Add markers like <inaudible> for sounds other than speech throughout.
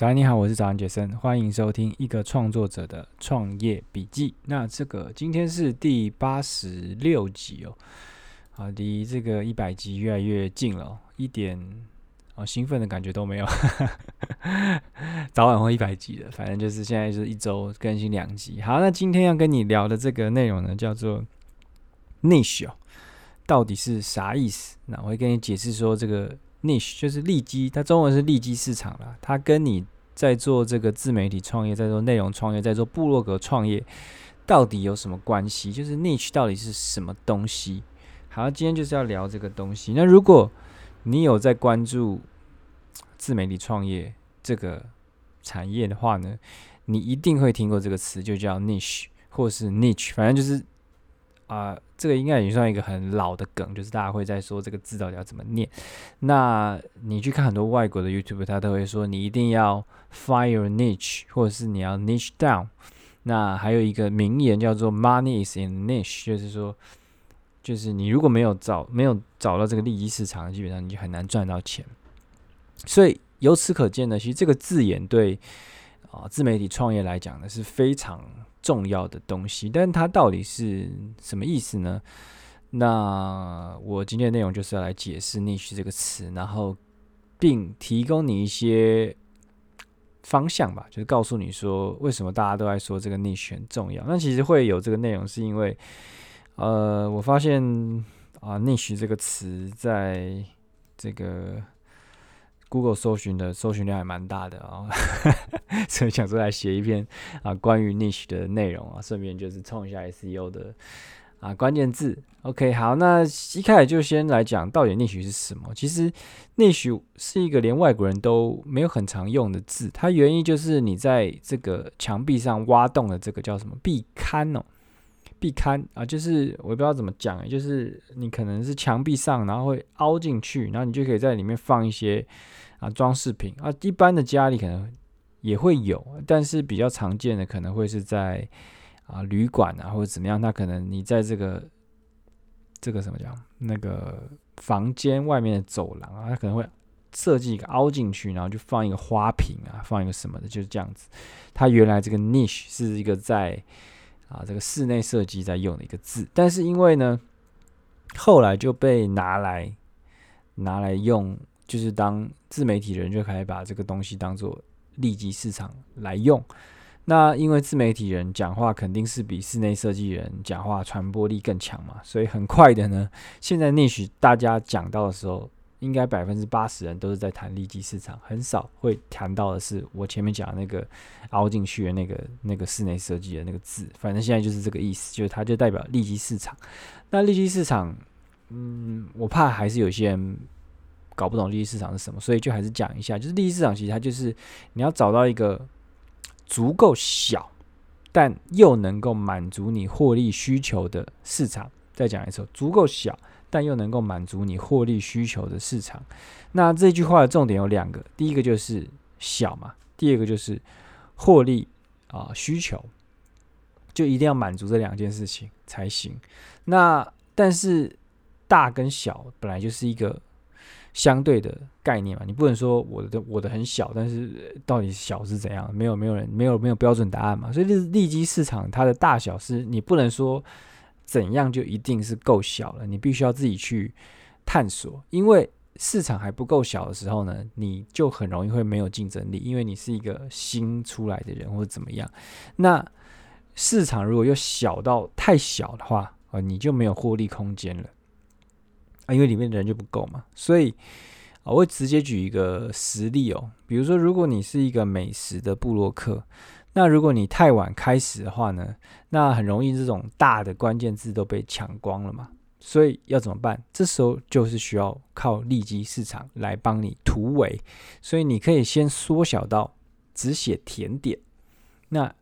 早安，你好，我是早安杰森，欢迎收听一个创作者的创业笔记。那这个今天是第八十六集哦，啊，离这个一百集越来越近了，一点啊兴奋的感觉都没有，<laughs> 早晚会一百集的，反正就是现在是一周更新两集。好，那今天要跟你聊的这个内容呢，叫做 niche 哦，到底是啥意思？那我会跟你解释说这个。Niche 就是利基，它中文是利基市场啦。它跟你在做这个自媒体创业，在做内容创业，在做部落格创业，到底有什么关系？就是 niche 到底是什么东西？好，今天就是要聊这个东西。那如果你有在关注自媒体创业这个产业的话呢，你一定会听过这个词，就叫 niche 或是 niche，反正就是。啊、这个应该也算一个很老的梗，就是大家会在说这个字到底要怎么念。那你去看很多外国的 YouTube，他都会说你一定要 find your niche，或者是你要 niche down。那还有一个名言叫做 Money is in niche，就是说，就是你如果没有找没有找到这个利基市场，基本上你就很难赚到钱。所以由此可见呢，其实这个字眼对啊、自媒体创业来讲呢是非常。重要的东西，但它到底是什么意思呢？那我今天的内容就是要来解释 “niche” 这个词，然后并提供你一些方向吧，就是告诉你说为什么大家都在说这个 “niche” 很重要。那其实会有这个内容，是因为呃，我发现啊，“niche” 这个词在这个。Google 搜寻的搜寻量还蛮大的啊、哦，<laughs> 所以想说来写一篇啊关于 niche 的内容啊，顺便就是冲一下 SEO 的啊关键字。OK，好，那一开始就先来讲到底 niche 是什么。其实 niche 是一个连外国人都没有很常用的字，它原意就是你在这个墙壁上挖洞的这个叫什么壁龛哦，壁龛啊，就是我也不知道怎么讲，就是你可能是墙壁上，然后会凹进去，然后你就可以在里面放一些。啊，装饰品啊，一般的家里可能也会有，但是比较常见的可能会是在啊旅馆啊或者怎么样，那可能你在这个这个什么叫那个房间外面的走廊啊，它可能会设计一个凹进去，然后就放一个花瓶啊，放一个什么的，就是这样子。它原来这个 niche 是一个在啊这个室内设计在用的一个字，但是因为呢后来就被拿来拿来用。就是当自媒体人就可以把这个东西当做利基市场来用。那因为自媒体人讲话肯定是比室内设计人讲话传播力更强嘛，所以很快的呢，现在也许大家讲到的时候，应该百分之八十人都是在谈利基市场，很少会谈到的是我前面讲的那个凹进去的那个那个室内设计的那个字。反正现在就是这个意思，就是它就代表利基市场。那利基市场，嗯，我怕还是有些人。搞不懂利基市场是什么，所以就还是讲一下，就是利基市场其实它就是你要找到一个足够小，但又能够满足你获利需求的市场。再讲一次，足够小，但又能够满足你获利需求的市场。那这句话的重点有两个，第一个就是小嘛，第二个就是获利啊、需求，就一定要满足这两件事情才行。那但是大跟小本来就是一个。相对的概念嘛，你不能说我的我的很小，但是到底小是怎样？没有没有人没有没有标准答案嘛。所以利利基市场它的大小是你不能说怎样就一定是够小了，你必须要自己去探索。因为市场还不够小的时候呢，你就很容易会没有竞争力，因为你是一个新出来的人或者怎么样。那市场如果又小到太小的话，啊，你就没有获利空间了。因为里面的人就不够嘛，所以我会直接举一个实例哦。比如说，如果你是一个美食的部落客，那如果你太晚开始的话呢，那很容易这种大的关键字都被抢光了嘛。所以要怎么办？这时候就是需要靠利基市场来帮你突围。所以你可以先缩小到只写甜点。那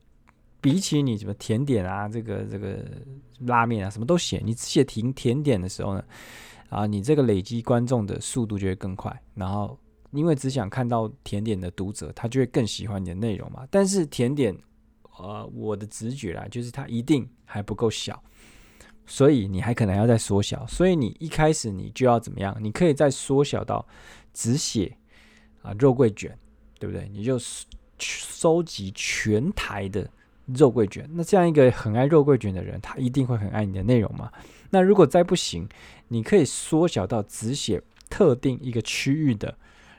比起你什么甜点啊，这个这个拉面啊，什么都写，你写甜甜点的时候呢？啊，你这个累积观众的速度就会更快，然后因为只想看到甜点的读者，他就会更喜欢你的内容嘛。但是甜点，呃，我的直觉啦，就是它一定还不够小，所以你还可能要再缩小。所以你一开始你就要怎么样？你可以再缩小到只写啊肉桂卷对不对？你就收集全台的肉桂卷。那这样一个很爱肉桂卷的人，他一定会很爱你的内容嘛？那如果再不行，你可以缩小到只写特定一个区域的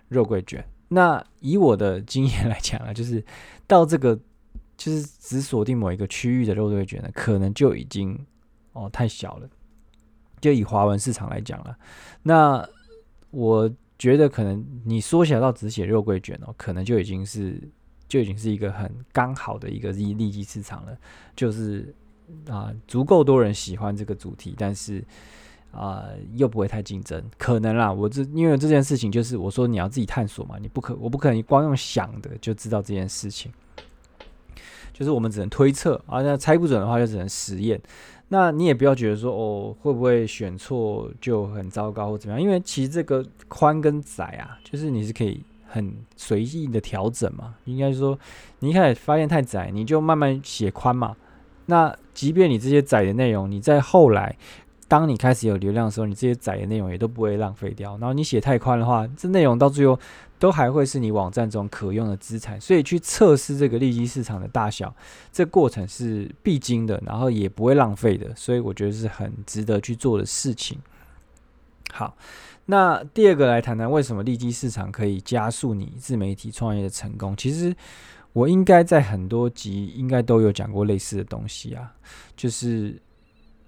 肉桂卷。那以我的经验来讲啊，<laughs> 就是到这个就是只锁定某一个区域的肉桂卷呢，可能就已经哦太小了。就以华文市场来讲了，那我觉得可能你缩小到只写肉桂卷哦，可能就已经是就已经是一个很刚好的一个利利基市场了，就是啊足够多人喜欢这个主题，但是啊又不会太竞争，可能啦。我这因为这件事情就是我说你要自己探索嘛，你不可我不可能光用想的就知道这件事情，就是我们只能推测啊，那猜不准的话就只能实验。那你也不要觉得说哦，会不会选错就很糟糕或怎么样？因为其实这个宽跟窄啊，就是你是可以很随意的调整嘛。应该说，你一开始发现太窄，你就慢慢写宽嘛。那即便你这些窄的内容，你在后来当你开始有流量的时候，你这些窄的内容也都不会浪费掉。然后你写太宽的话，这内容到最后。都还会是你网站中可用的资产，所以去测试这个利基市场的大小，这过程是必经的，然后也不会浪费的，所以我觉得是很值得去做的事情。好，那第二个来谈谈为什么利基市场可以加速你自媒体创业的成功。其实我应该在很多集应该都有讲过类似的东西啊，就是。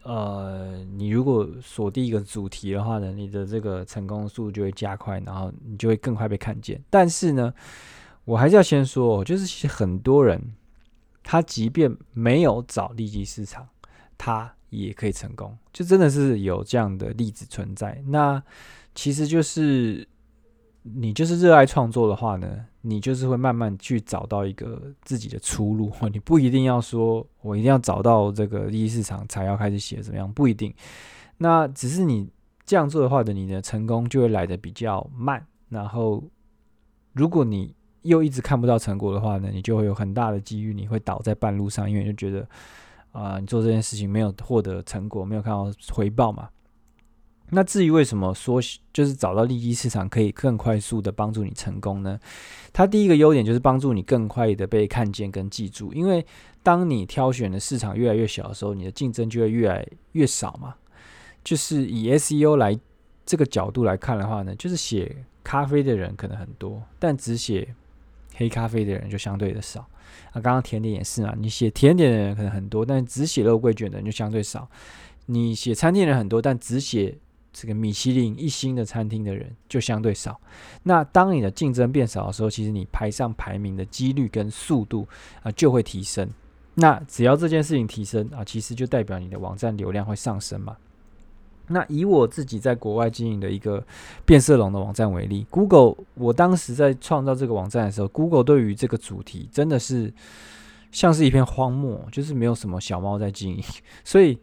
呃，你如果锁定一个主题的话呢，你的这个成功速度就会加快，然后你就会更快被看见。但是呢，我还是要先说，就是其实很多人他即便没有找利基市场，他也可以成功，就真的是有这样的例子存在。那其实就是。你就是热爱创作的话呢，你就是会慢慢去找到一个自己的出路。<laughs> 你不一定要说，我一定要找到这个利基市场才要开始写怎么样，不一定。那只是你这样做的话的，你的成功就会来的比较慢。然后，如果你又一直看不到成果的话呢，你就会有很大的机遇，你会倒在半路上，因为你就觉得啊、你做这件事情没有获得成果，没有看到回报嘛。那至于为什么说就是找到利基市场可以更快速的帮助你成功呢？它第一个优点就是帮助你更快的被看见跟记住，因为当你挑选的市场越来越小的时候，你的竞争就会越来越少嘛。就是以 SEO 来这个角度来看的话呢，就是写咖啡的人可能很多，但只写黑咖啡的人就相对的少。啊，刚刚甜点也是嘛，你写甜点的人可能很多，但只写肉桂卷的人就相对少。你写餐厅人很多，但只写这个米其林一星的餐厅的人就相对少。那当你的竞争变少的时候，其实你排上排名的几率跟速度啊就会提升。那只要这件事情提升啊，其实就代表你的网站流量会上升嘛。那以我自己在国外经营的一个变色龙的网站为例，Google，我当时在创造这个网站的时候，Google 对于这个主题真的是像是一片荒漠，就是没有什么小猫在经营，<laughs> 所以。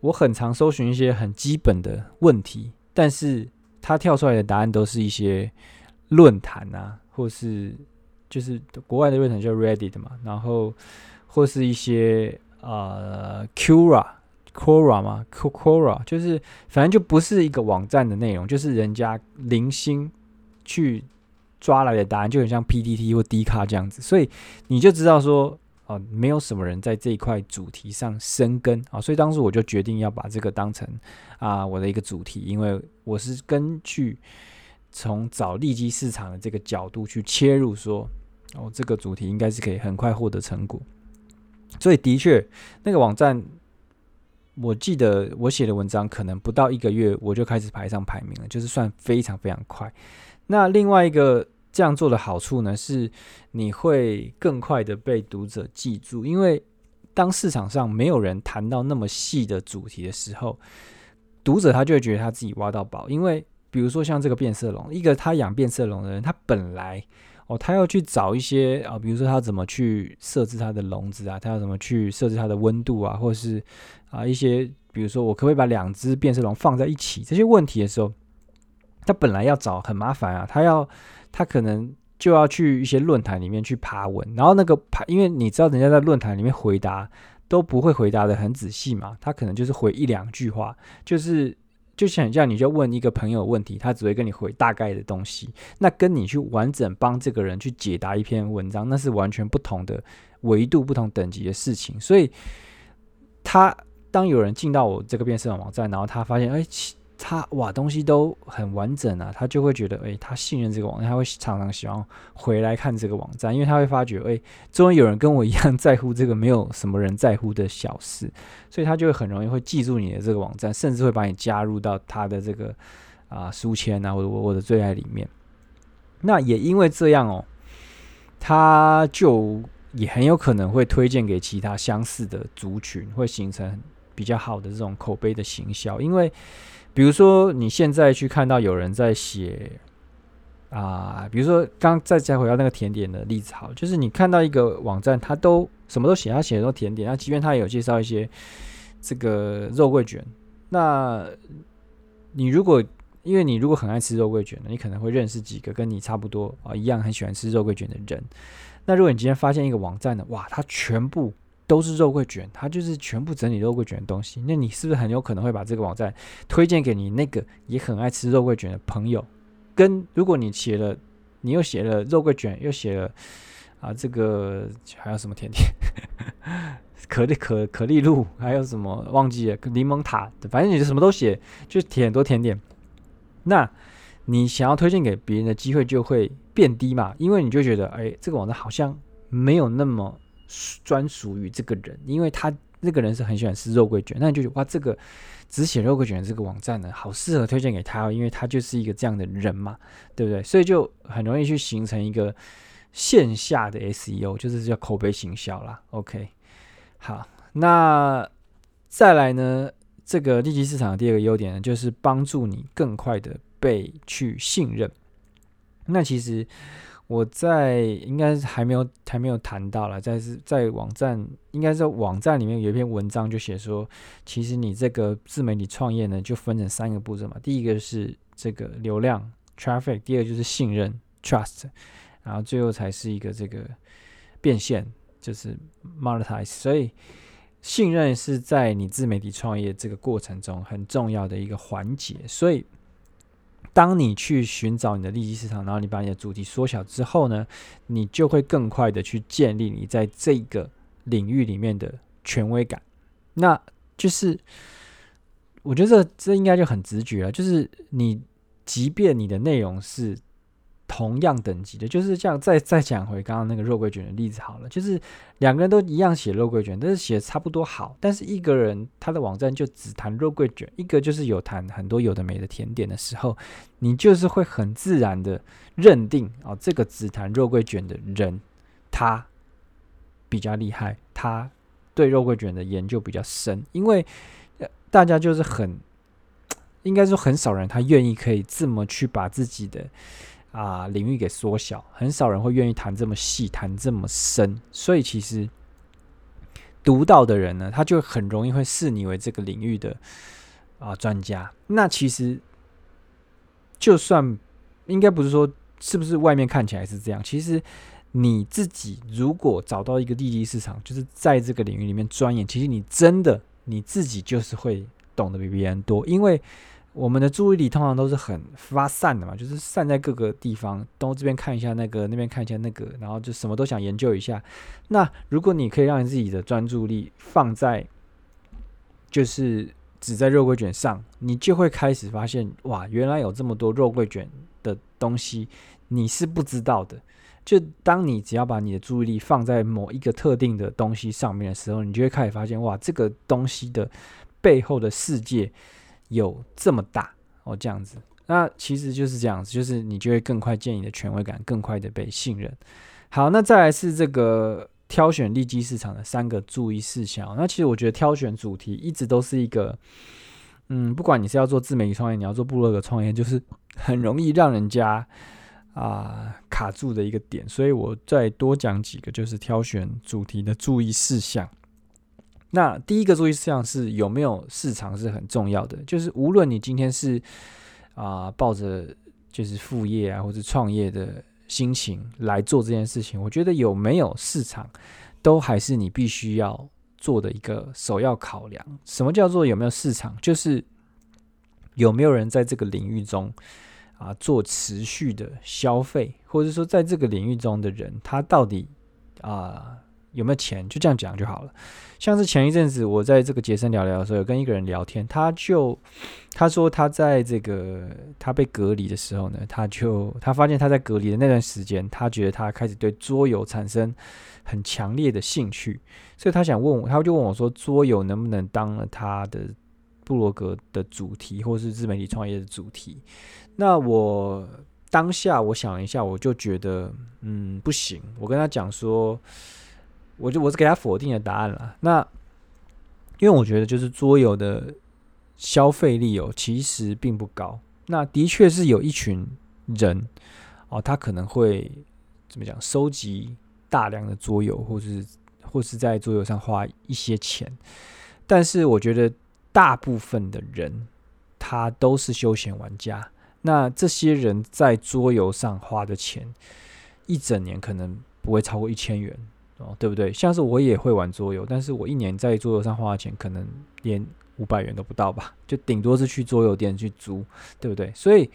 我很常搜寻一些很基本的问题，但是它跳出来的答案都是一些论坛啊，或是就是国外的论坛叫 Reddit 嘛，然后或是一些呃 Quora Quora 嘛 Quora 就是反正就不是一个网站的内容，就是人家零星去抓来的答案，就很像 PTT 或 D 卡这样子，所以你就知道说。啊，没有什么人在这一块主题上深耕啊，所以当时我就决定要把这个当成啊我的一个主题，因为我是根据从找利基市场的这个角度去切入，说哦这个主题应该是可以很快获得成果，所以的确那个网站，我记得我写的文章可能不到一个月我就开始排上排名了，就是算非常非常快。那另外一个。这样做的好处呢，是你会更快的被读者记住，因为当市场上没有人谈到那么细的主题的时候，读者他就会觉得他自己挖到宝。因为比如说像这个变色龙，一个他养变色龙的人，他本来哦，他要去找一些啊，比如说他怎么去设置他的笼子啊，他要怎么去设置他的温度啊，或者是啊一些，比如说我可不可以把两只变色龙放在一起这些问题的时候，他本来要找很麻烦啊，他要。他可能就要去一些论坛里面去爬文，然后那个爬，因为你知道人家在论坛里面回答都不会回答得很仔细嘛，他可能就是回一两句话，就是就想这样，你就问一个朋友问题，他只会跟你回大概的东西。那跟你去完整帮这个人去解答一篇文章，那是完全不同的维度、不同等级的事情。所以，他当有人进到我这个变色网站，然后他发现，哎。他哇，东西都很完整啊，他就会觉得，哎，他信任这个网站，他会常常喜欢回来看这个网站，因为他会发觉，哎，终于有人跟我一样在乎这个没有什么人在乎的小事，所以他就会很容易会记住你的这个网站，甚至会把你加入到他的这个啊书签啊，或者我我的最爱里面。那也因为这样哦，他就也很有可能会推荐给其他相似的族群，会形成比较好的这种口碑的行销，因为。比如说，你现在去看到有人在写啊，比如说刚再再回到那个甜点的例子，好，就是你看到一个网站，他都什么都写，他写的都甜点，那即便他也有介绍一些这个肉桂卷，那你如果因为你如果很爱吃肉桂卷的，你可能会认识几个跟你差不多啊一样很喜欢吃肉桂卷的人。那如果你今天发现一个网站呢，哇，它全部。都是肉桂卷，它就是全部整理肉桂卷的东西。那你是不是很有可能会把这个网站推荐给你那个也很爱吃肉桂卷的朋友？跟如果你写了，你又写了肉桂卷，又写了啊这个还有什么甜点？<laughs> 可丽可可丽露，还有什么忘记了？柠檬塔，反正你就什么都写，就填很多甜点。那你想要推荐给别人的机会就会变低嘛？因为你就觉得，哎，这个网站好像没有那么。专属于这个人，因为他那个人是很喜欢吃肉桂卷，那你就觉得哇，这个只写肉桂卷的这个网站呢，好适合推荐给他哦，因为他就是一个这样的人嘛，对不对？所以就很容易去形成一个线下的 SEO，就是叫口碑行销啦。OK，好，那再来呢，这个利基市场的第二个优点呢，就是帮助你更快的被去信任。那其实。我在应该还没有还没有谈到了，在是在网站，应该在网站里面有一篇文章就写说，其实你这个自媒体创业呢，就分成三个步骤嘛。第一个是这个流量 traffic，第二就是信任 trust，然后最后才是一个这个变现，就是 monetize。所以信任是在你自媒体创业这个过程中很重要的一个环节，所以。当你去寻找你的利基市场，然后你把你的主题缩小之后呢，你就会更快的去建立你在这个领域里面的权威感。那就是，我觉得这这应该就很直觉了，就是你即便你的内容是。同样等级的，就是这样。再再讲回刚刚那个肉桂卷的例子好了，就是两个人都一样写肉桂卷，但是写差不多好。但是一个人他的网站就只谈肉桂卷，一个就是有谈很多有的没的甜点的时候，你就是会很自然的认定哦，这个只谈肉桂卷的人他比较厉害，他对肉桂卷的研究比较深，因为大家就是很应该说很少人他愿意可以这么去把自己的。啊，领域给缩小，很少人会愿意谈这么细，谈这么深，所以其实读到的人呢，他就很容易会视你为这个领域的啊专家。那其实就算应该不是说是不是外面看起来是这样，其实你自己如果找到一个利基市场，就是在这个领域里面钻研，其实你真的你自己就是会懂得比别人多，因为。我们的注意力通常都是很发散的嘛，就是散在各个地方，东这边看一下那个，那边看一下那个，然后就什么都想研究一下。那如果你可以让你自己的专注力放在，就是只在肉桂卷上，你就会开始发现，哇，原来有这么多肉桂卷的东西你是不知道的。就当你只要把你的注意力放在某一个特定的东西上面的时候，你就会开始发现，哇，这个东西的背后的世界。有这么大哦，这样子，那其实就是这样子，就是你就会更快建立你的权威感，更快的被信任。好，那再来是这个挑选利基市场的三个注意事项。那其实我觉得挑选主题一直都是一个，嗯，不管你是要做自媒体创业，你要做部落格创业，就是很容易让人家啊、卡住的一个点。所以我再多讲几个，就是挑选主题的注意事项。那第一个注意事项是有没有市场是很重要的，就是无论你今天是啊、抱着就是副业啊或者创业的心情来做这件事情，我觉得有没有市场都还是你必须要做的一个首要考量。什么叫做有没有市场？就是有没有人在这个领域中啊做持续的消费，或者说在这个领域中的人，他到底啊有没有钱？就这样讲就好了。像是前一阵子我在这个杰森聊聊的时候，有跟一个人聊天，他就他说他在这个他被隔离的时候呢，他就他发现他在隔离的那段时间，他觉得他开始对桌游产生很强烈的兴趣，所以他想问我，他就问我说，桌游能不能当了他的布罗格的主题，或是自媒体创业的主题？那我当下我想了一下，我就觉得嗯不行，我跟他讲说。我就我是给他否定的答案了。那因为我觉得就是桌游的消费力哦，其实并不高。那的确是有一群人哦，他可能会怎么讲，收集大量的桌游，或是或是在桌游上花一些钱。但是我觉得大部分的人他都是休闲玩家。那这些人在桌游上花的钱，一整年可能不会超过一千元。哦，对不对？像是我也会玩桌游，但是我一年在桌游上花的钱可能连五百元都不到吧，就顶多是去桌游店去租，对不对？所以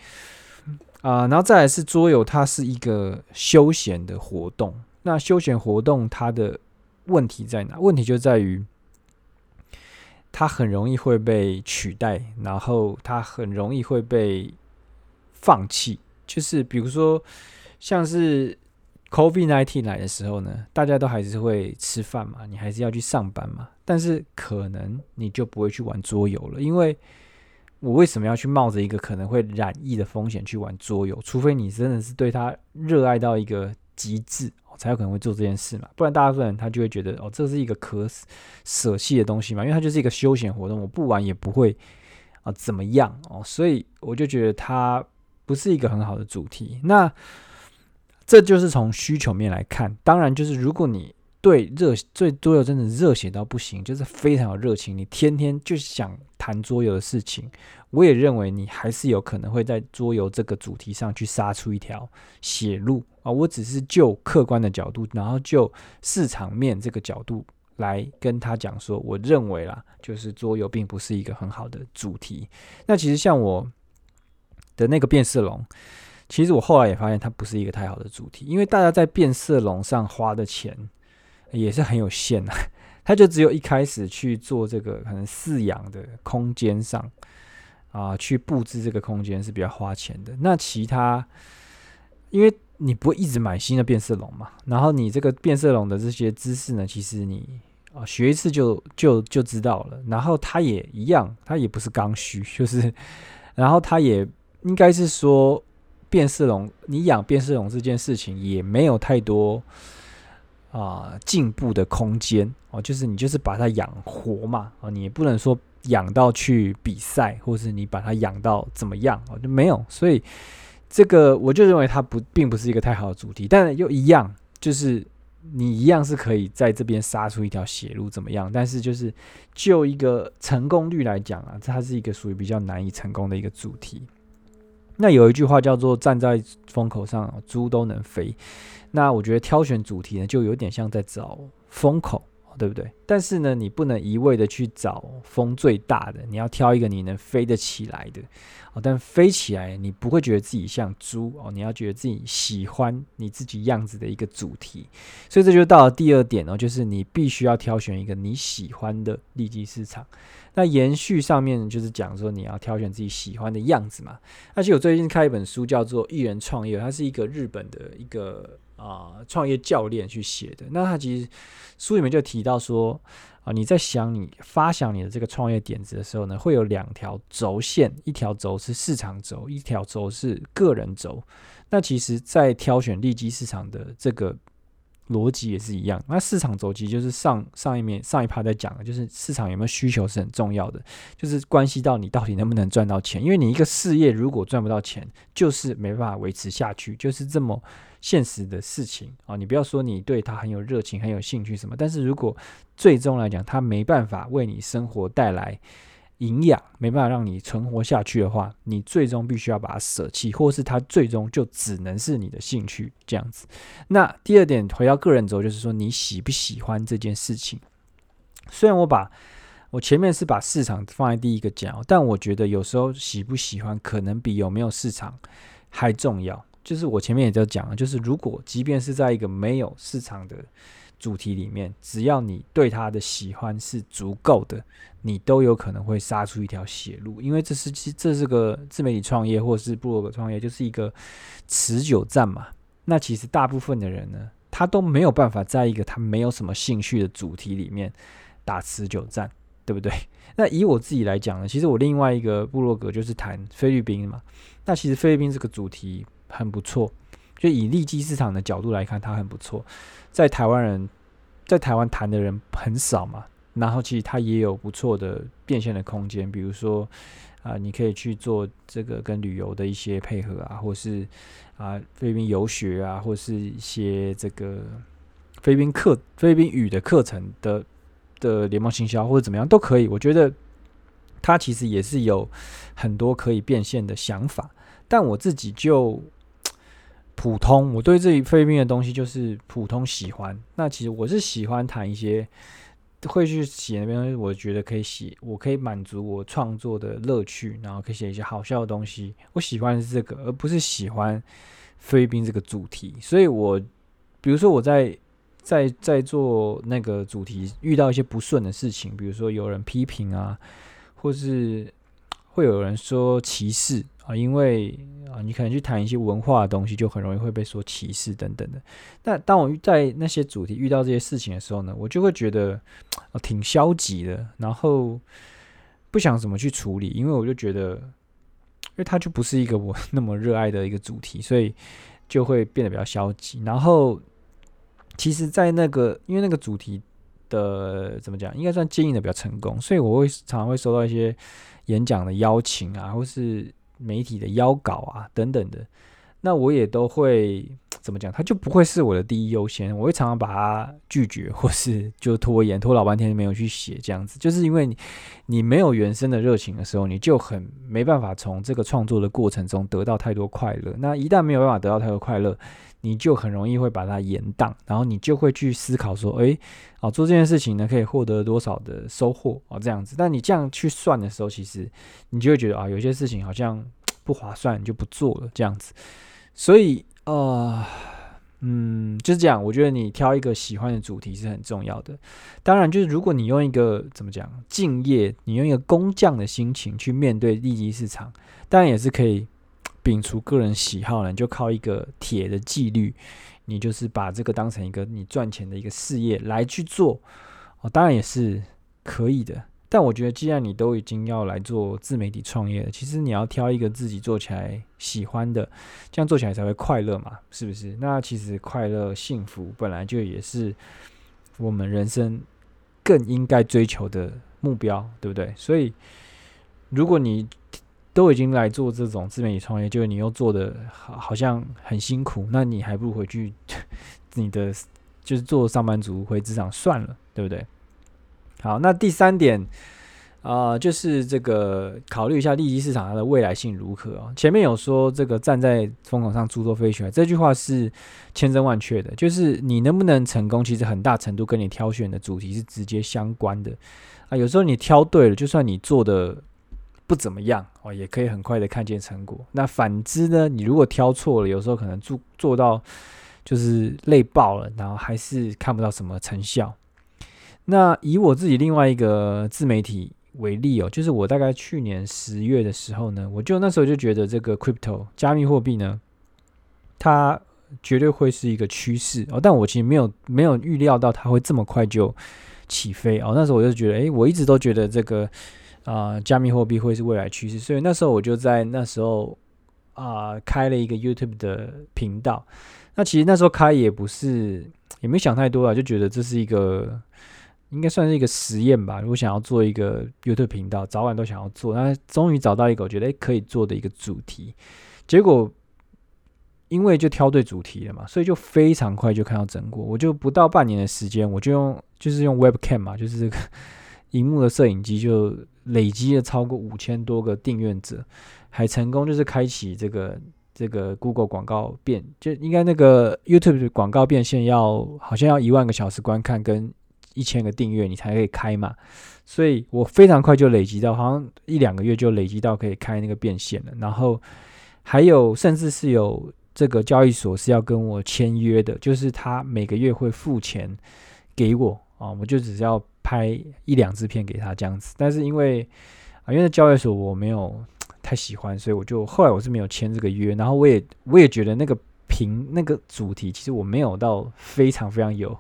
啊、然后再来是桌游，它是一个休闲的活动。那休闲活动它的问题在哪？问题就在于它很容易会被取代，然后它很容易会被放弃。就是比如说，像是。COVID-19 来的时候呢，大家都还是会吃饭嘛，你还是要去上班嘛，但是可能你就不会去玩桌游了，因为我为什么要去冒着一个可能会染疫的风险去玩桌游？除非你真的是对他热爱到一个极致，才有可能会做这件事嘛，不然大部分人他就会觉得哦，这是一个可舍弃的东西嘛，因为它就是一个休闲活动，我不玩也不会啊怎么样哦，所以我就觉得它不是一个很好的主题。那这就是从需求面来看，当然就是如果你对热对桌游真的热血到不行，就是非常有热情，你天天就想谈桌游的事情，我也认为你还是有可能会在桌游这个主题上去杀出一条血路啊！我只是就客观的角度，然后就市场面这个角度来跟他讲说，我认为啦，就是桌游并不是一个很好的主题。那其实像我的那个变色龙。其实我后来也发现，它不是一个太好的主题，因为大家在变色龙上花的钱也是很有限的，<laughs> 它就只有一开始去做这个可能饲养的空间上啊，去布置这个空间是比较花钱的。那其他，因为你不会一直买新的变色龙嘛，然后你这个变色龙的这些知识呢，其实你啊学一次就就就知道了。然后它也一样，它也不是刚需，<laughs> 就是，然后它也应该是说。变色龙，你养变色龙这件事情也没有太多啊进步的空间哦，就是你就是把它养活嘛啊，你也不能说养到去比赛，或是你把它养到怎么样哦，就没有。所以这个我就认为它不并不是一个太好的主题，但又一样，就是你一样是可以在这边杀出一条血路怎么样？但是就是就一个成功率来讲啊，它是一个属于比较难以成功的一个主题。那有一句话叫做“站在风口上，猪都能飞”。那我觉得挑选主题呢，就有点像在找风口，对不对？但是呢，你不能一味的去找风最大的，你要挑一个你能飞得起来的。哦，但飞起来你不会觉得自己像猪哦，你要觉得自己喜欢你自己样子的一个主题。所以这就到了第二点哦，就是你必须要挑选一个你喜欢的利基市场。那延续上面就是讲说你要挑选自己喜欢的样子嘛。而且我最近看一本书叫做《一人创业》，它是一个日本的一个啊创业教练去写的。那他其实书里面就提到说啊，你在想你发想你的这个创业点子的时候呢，会有两条轴线，一条轴是市场轴，一条轴是个人轴。那其实，在挑选利基市场的这个。逻辑也是一样，那市场周期就是上上一面上一趴在讲的，就是市场有没有需求是很重要的，就是关系到你到底能不能赚到钱。因为你一个事业如果赚不到钱，就是没办法维持下去，就是这么现实的事情啊！你不要说你对他很有热情、很有兴趣什么，但是如果最终来讲，他没办法为你生活带来。营养没办法让你存活下去的话，你最终必须要把它舍弃，或是它最终就只能是你的兴趣这样子。那第二点回到个人轴，就是说你喜不喜欢这件事情。虽然我把我前面是把市场放在第一个讲，但我觉得有时候喜不喜欢可能比有没有市场还重要。就是我前面也在讲了，就是如果即便是在一个没有市场的主题里面，只要你对它的喜欢是足够的，你都有可能会杀出一条血路。因为这是其实这是个自媒体创业或是部落格创业，就是一个持久战嘛。那其实大部分的人呢，他都没有办法在一个他没有什么兴趣的主题里面打持久战。对不对？那以我自己来讲呢，其实我另外一个部落格就是谈菲律宾嘛。那其实菲律宾这个主题很不错，就以利基市场的角度来看，它很不错。在台湾人，在台湾谈的人很少嘛。然后其实它也有不错的变现的空间，比如说啊、你可以去做这个跟旅游的一些配合啊，或是啊、菲律宾游学啊，或是一些这个菲律宾课、菲律宾语的课程的。的联盟行销或者怎么样都可以，我觉得他其实也是有很多可以变现的想法，但我自己就普通，我对这一菲律宾的东西就是普通喜欢。那其实我是喜欢谈一些会去写那边，我觉得可以写，我可以满足我创作的乐趣，然后可以写一些好笑的东西。我喜欢的是这个，而不是喜欢菲律宾这个主题。所以我比如说我在。在在做那个主题，遇到一些不顺的事情，比如说有人批评啊，或是会有人说歧视啊，因为啊，你可能去谈一些文化的东西，就很容易会被说歧视等等的。那当我在那些主题遇到这些事情的时候呢，我就会觉得挺消极的，然后不想怎么去处理，因为我就觉得，因为它就不是一个我 <laughs> 那么热爱的一个主题，所以就会变得比较消极，然后。其实，在那个因为那个主题的怎么讲，应该算经营的比较成功，所以我会常常会收到一些演讲的邀请啊，或是媒体的邀稿啊等等的。那我也都会怎么讲，它就不会是我的第一优先，我会常常把它拒绝，或是就拖延，拖老半天没有去写这样子。就是因为你你没有原生的热情的时候，你就很没办法从这个创作的过程中得到太多快乐。那一旦没有办法得到太多快乐，你就很容易会把它延宕，然后你就会去思考说，诶，啊，做这件事情呢，可以获得多少的收获啊，这样子。但你这样去算的时候，其实你就会觉得啊，有些事情好像 <tsk> 不划算，你就不做了这样子。所以，呃，嗯，就是这样。我觉得你挑一个喜欢的主题是很重要的。当然，就是如果你用一个怎么讲，敬业，你用一个工匠的心情去面对利基市场，当然也是可以。摒除个人喜好呢，你就靠一个铁的纪律，你就是把这个当成一个你赚钱的一个事业来去做，哦，当然也是可以的。但我觉得，既然你都已经要来做自媒体创业了，其实你要挑一个自己做起来喜欢的，这样做起来才会快乐嘛，是不是？那其实快乐、幸福本来就也是我们人生更应该追求的目标，对不对？所以，如果你都已经来做这种自媒体创业，就是你又做的好好像很辛苦，那你还不如回去 <laughs> 你的就是做上班族回职场算了，对不对？好，那第三点啊、就是这个考虑一下利基市场它的未来性如何哦。前面有说这个站在风口上猪都飞起来，这句话是千真万确的，就是你能不能成功，其实很大程度跟你挑选的主题是直接相关的啊。有时候你挑对了，就算你做的。不怎么样哦，也可以很快的看见成果。那反之呢？你如果挑错了，有时候可能做做到就是累爆了，然后还是看不到什么成效。那以我自己另外一个自媒体为例哦，就是我大概去年十月的时候呢，我就那时候就觉得这个 crypto 加密货币呢，它绝对会是一个趋势哦。但我其实没有没有预料到它会这么快就起飞哦。那时候我就觉得，诶，我一直都觉得这个。啊、加密货币会是未来趋势，所以那时候我就在那时候啊、开了一个 YouTube 的频道。那其实那时候开也不是，也没想太多啊，就觉得这是一个应该算是一个实验吧。如果想要做一个 YouTube 频道，早晚都想要做，那终于找到一个我觉得可以做的一个主题。结果因为就挑对主题了嘛，所以就非常快就看到成果。我就不到半年的时间，我就用就是用 Webcam 嘛，就是这个 <laughs> 荧幕的摄影机就。累积了超过五千多个订阅者，还成功就是开启这个这个 Google 广告变，就应该那个 YouTube 广告变现要好像要一万个小时观看跟一千个订阅你才可以开嘛。所以我非常快就累积到，好像一两个月就累积到可以开那个变现了。然后还有甚至是有这个交易所是要跟我签约的，就是他每个月会付钱给我啊，我就只是要拍一两支片给他这样子。但是因为啊，因为交易所我没有太喜欢，所以我就后来我是没有签这个约。然后我也我也觉得那个评那个主题其实我没有到非常非常有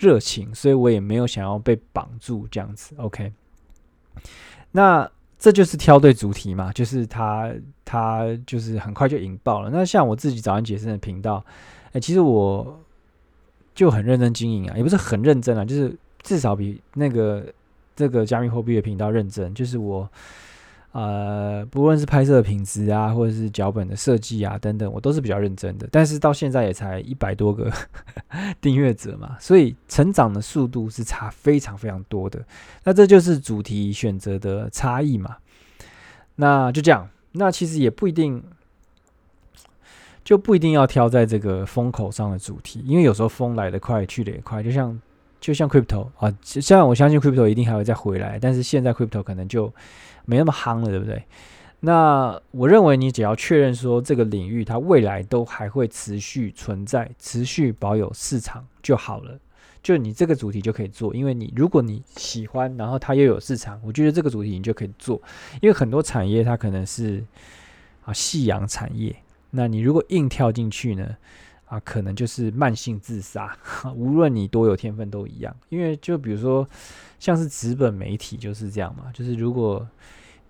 热情，所以我也没有想要被绑住这样子。OK，那这就是挑对主题嘛，就是他他就是很快就引爆了。那像我自己早安杰森的频道，哎、其实我就很认真经营啊，也不是很认真啊，就是至少比那个这个加密货币的频道认真，就是我。呃，不论是拍摄的品质啊，或者是脚本的设计啊等等，我都是比较认真的。但是到现在也才一百多个 <laughs> 订阅者嘛，所以成长的速度是差非常非常多的。那这就是主题选择的差异嘛。那就这样，那其实也不一定，就不一定要挑在这个风口上的主题，因为有时候风来得快，去得也快。就像就像 Crypto 啊，虽然我相信 Crypto 一定还会再回来，但是现在 Crypto 可能就。没那么夯了，对不对？那我认为你只要确认说这个领域它未来都还会持续存在、持续保有市场就好了。就你这个主题就可以做，因为你如果你喜欢，然后它又有市场，我觉得这个主题你就可以做。因为很多产业它可能是啊夕阳产业，那你如果硬跳进去呢，啊可能就是慢性自杀。<laughs> 无论你多有天分都一样，因为就比如说像是纸本媒体就是这样嘛，就是如果。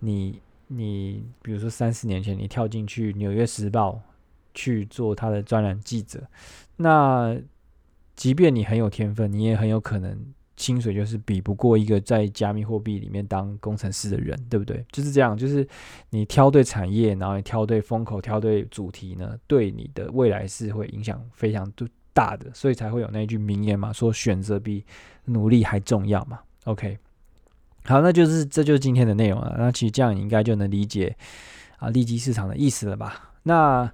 你你比如说三四年前你跳进去《纽约时报》去做他的专栏记者，那即便你很有天分，你也很有可能薪水就是比不过一个在加密货币里面当工程师的人，对不对？就是这样，就是你挑对产业，然后你挑对风口，挑对主题呢，对你的未来是会影响非常大的，所以才会有那句名言嘛，说选择比努力还重要嘛。OK。好，那就是这就是今天的内容了。那其实这样你应该就能理解啊利基市场的意思了吧？那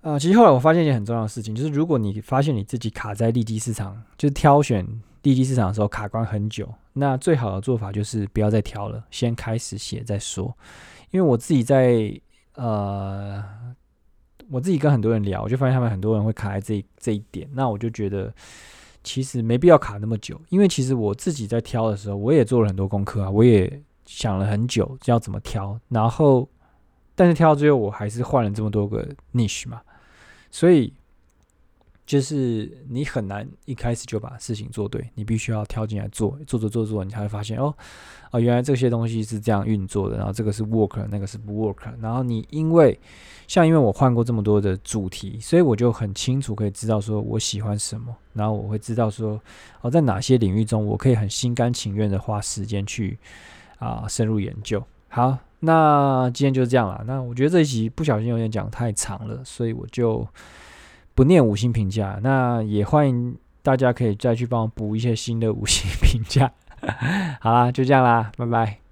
啊，其实后来我发现一件很重要的事情，就是如果你发现你自己卡在利基市场，就是挑选利基市场的时候卡关很久，那最好的做法就是不要再挑了，先开始写再说。因为我自己在呃，我自己跟很多人聊，我就发现他们很多人会卡在这这一点，那我就觉得。其实没必要卡那么久，因为其实我自己在挑的时候，我也做了很多功课啊，我也想了很久要怎么挑，然后，但是挑到最后我还是换了这么多个 niche 嘛，所以。就是你很难一开始就把事情做对，你必须要跳进来做，做做做做，你才会发现哦，啊，原来这些东西是这样运作的，然后这个是 work，那个是不 work，然后你因为像因为我换过这么多的主题，所以我就很清楚可以知道说我喜欢什么，然后我会知道说哦，在哪些领域中我可以很心甘情愿的花时间去啊深入研究。好，那今天就是这样了。那我觉得这一集不小心有点讲太长了，所以我就。不念五星评价，那也欢迎大家可以再去帮我补一些新的五星评价。<laughs> 好啦，就这样啦，拜拜。